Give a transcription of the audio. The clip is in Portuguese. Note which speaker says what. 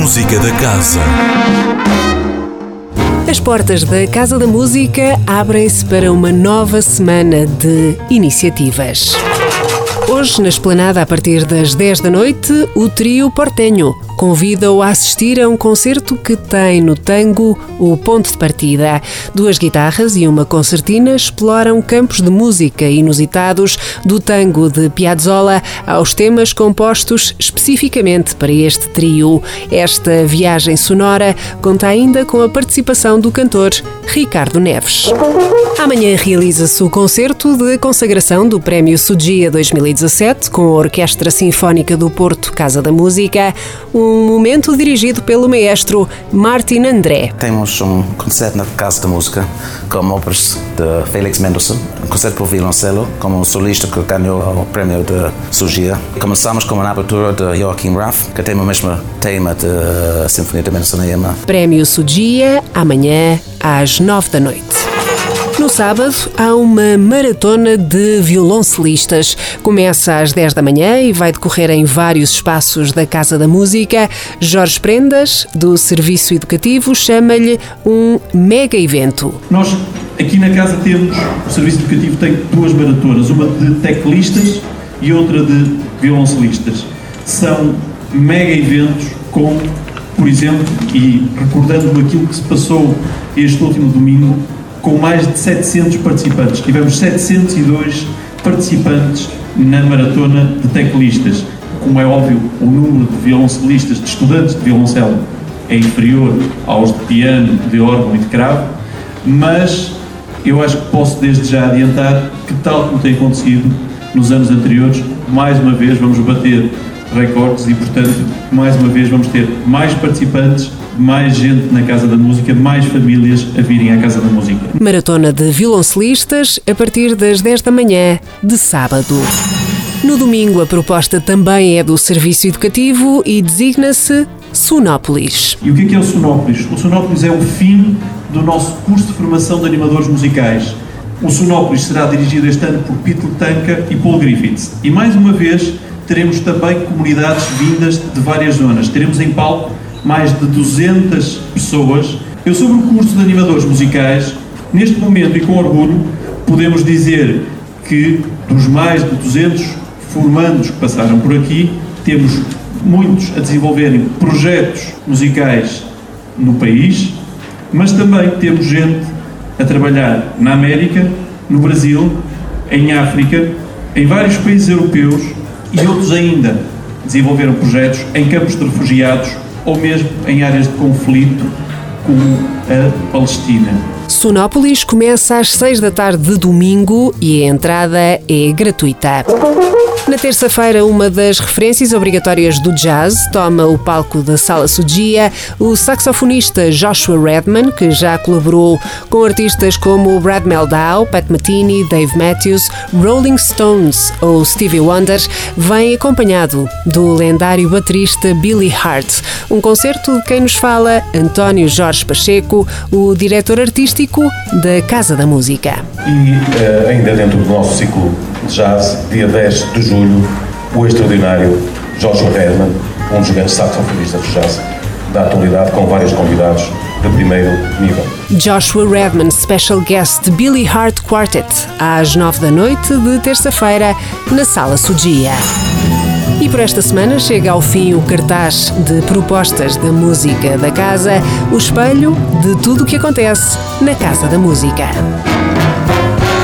Speaker 1: Música da Casa.
Speaker 2: As portas da Casa da Música abrem-se para uma nova semana de iniciativas. Hoje, na esplanada, a partir das 10 da noite, o trio Portenho convida-o a assistir a um concerto que tem no tango o ponto de partida. Duas guitarras e uma concertina exploram campos de música inusitados, do tango de Piazzolla aos temas compostos especificamente para este trio. Esta viagem sonora conta ainda com a participação do cantor Ricardo Neves. Amanhã realiza-se o concerto de consagração do Prémio Sudia 2017 com a Orquestra Sinfónica do Porto Casa da Música, um momento dirigido pelo maestro Martin André.
Speaker 3: Temos um concerto na Casa da Música com obras de Felix Mendelssohn, um concerto para violoncelo como solista que ganhou o Prémio de Sugia. Começamos com uma abertura de Joachim Raff, que tem o mesmo tema da Sinfonia de Mendelssohn
Speaker 2: Prémio Sudia, amanhã às nove da noite. No sábado há uma maratona de violoncelistas. Começa às 10 da manhã e vai decorrer em vários espaços da Casa da Música. Jorge Prendas, do Serviço Educativo, chama-lhe um mega evento.
Speaker 4: Nós aqui na casa temos, o Serviço Educativo tem duas maratonas, uma de teclistas e outra de violoncelistas. São mega eventos com, por exemplo, e recordando aquilo que se passou este último domingo, com mais de 700 participantes. Tivemos 702 participantes na maratona de teclistas. Como é óbvio, o número de violoncelistas, de estudantes de violoncelo, é inferior aos de piano, de órgão e de cravo, mas eu acho que posso desde já adiantar que, tal como tem acontecido nos anos anteriores, mais uma vez vamos bater recordes e, portanto, mais uma vez vamos ter mais participantes mais gente na Casa da Música, mais famílias a virem à Casa da Música.
Speaker 2: Maratona de violoncelistas a partir das 10 da manhã de sábado. No domingo, a proposta também é do Serviço Educativo e designa-se Sonópolis.
Speaker 4: E o que é, que é o Sonópolis? O Sonópolis é o fim do nosso curso de formação de animadores musicais. O Sonópolis será dirigido este ano por Peter Tanca e Paul Griffiths. E mais uma vez teremos também comunidades vindas de várias zonas. Teremos em palco mais de 200 pessoas. Eu, sobre o curso de animadores musicais, neste momento e com orgulho, podemos dizer que dos mais de 200 formandos que passaram por aqui, temos muitos a desenvolverem projetos musicais no país, mas também temos gente a trabalhar na América, no Brasil, em África, em vários países europeus e outros ainda desenvolveram projetos em campos de refugiados ou mesmo em áreas de conflito como a Palestina.
Speaker 2: Sonópolis começa às 6 da tarde de domingo e a entrada é gratuita. Na terça-feira, uma das referências obrigatórias do jazz toma o palco da Sala Sudia, o saxofonista Joshua Redman, que já colaborou com artistas como Brad Meldau, Pat Metheny, Dave Matthews, Rolling Stones ou Stevie Wonder, vem acompanhado do lendário baterista Billy Hart. Um concerto de quem nos fala António Jorge Pacheco, o diretor artístico da Casa da Música.
Speaker 5: E uh, ainda dentro do nosso ciclo jazz, dia 10 de julho, o extraordinário Joshua Redman, um dos grandes saxofonistas de jazz da atualidade, com vários convidados de primeiro nível.
Speaker 2: Joshua Redman, special guest Billy Hart Quartet, às 9 da noite de terça-feira, na Sala Sudia. E por esta semana chega ao fim o cartaz de propostas da música da casa, o espelho de tudo o que acontece na Casa da Música.